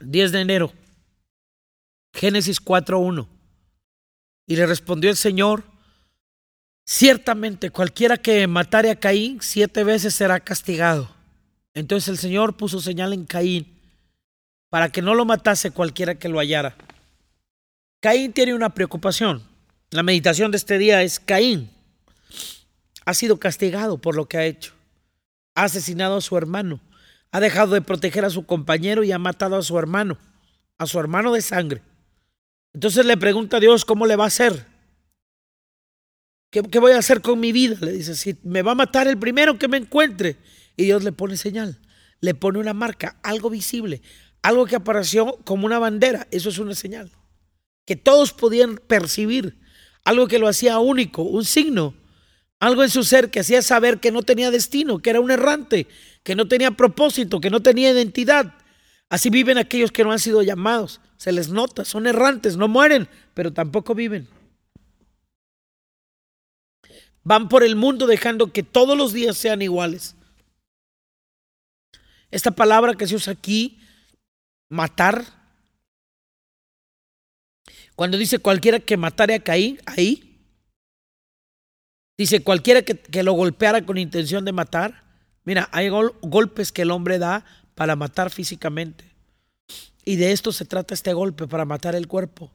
10 de enero, Génesis 4.1. Y le respondió el Señor, ciertamente cualquiera que matare a Caín siete veces será castigado. Entonces el Señor puso señal en Caín para que no lo matase cualquiera que lo hallara. Caín tiene una preocupación. La meditación de este día es Caín. Ha sido castigado por lo que ha hecho. Ha asesinado a su hermano. Ha dejado de proteger a su compañero y ha matado a su hermano, a su hermano de sangre. Entonces le pregunta a Dios cómo le va a hacer. ¿Qué, voy a hacer con mi vida? Le dice, si me va a matar el primero que me encuentre. Y Dios le pone señal, le pone una marca, algo visible, algo que apareció como una bandera. Eso es una señal. Que todos podían percibir, algo que lo hacía único, un signo, algo en su ser que hacía saber que no tenía destino, que era un errante, que no tenía propósito, que no tenía identidad. Así viven aquellos que no han sido llamados. Se les nota, son errantes, no mueren, pero tampoco viven. Van por el mundo dejando que todos los días sean iguales. Esta palabra que se usa aquí, matar, cuando dice cualquiera que matare a ahí, dice cualquiera que, lo golpeara con intención de matar. Mira, hay golpes que el hombre da para matar físicamente. Y de esto se trata este golpe, para matar el cuerpo.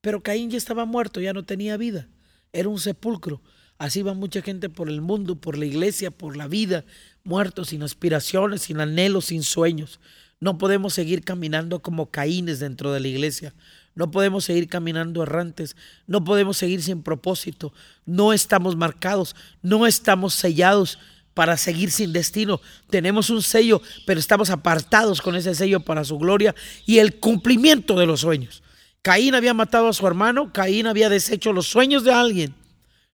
Pero Caín ya estaba muerto, ya no tenía vida. Era un sepulcro. Así va mucha gente por el mundo, por la iglesia, por la vida, muertos, sin aspiraciones, sin anhelos, sin sueños. No podemos seguir caminando como caínes dentro de la iglesia. No podemos seguir caminando errantes. No podemos seguir sin propósito. No estamos marcados. No estamos sellados para seguir sin destino. Tenemos un sello, pero estamos apartados con ese sello para su gloria y el cumplimiento de los sueños. Caín había matado a su hermano. Caín había deshecho los sueños de alguien.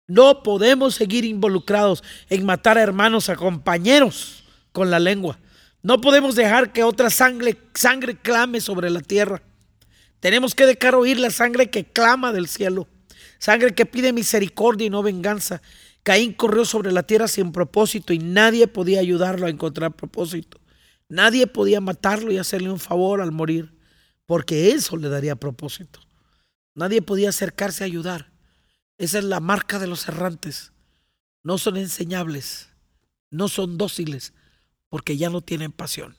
No podemos seguir involucrados en matar a hermanos, a compañeros con la lengua. No podemos dejar que otra sangre, sangre clame sobre la tierra. Tenemos que dejar oír la sangre que clama del cielo, sangre que pide misericordia y no venganza. Caín corrió sobre la tierra sin propósito y nadie podía ayudarlo a encontrar propósito. Nadie podía matarlo y hacerle un favor al morir, porque eso le daría propósito. Nadie podía acercarse a ayudar. Esa es la marca de los errantes. No son enseñables, no son dóciles, porque ya no tienen pasión.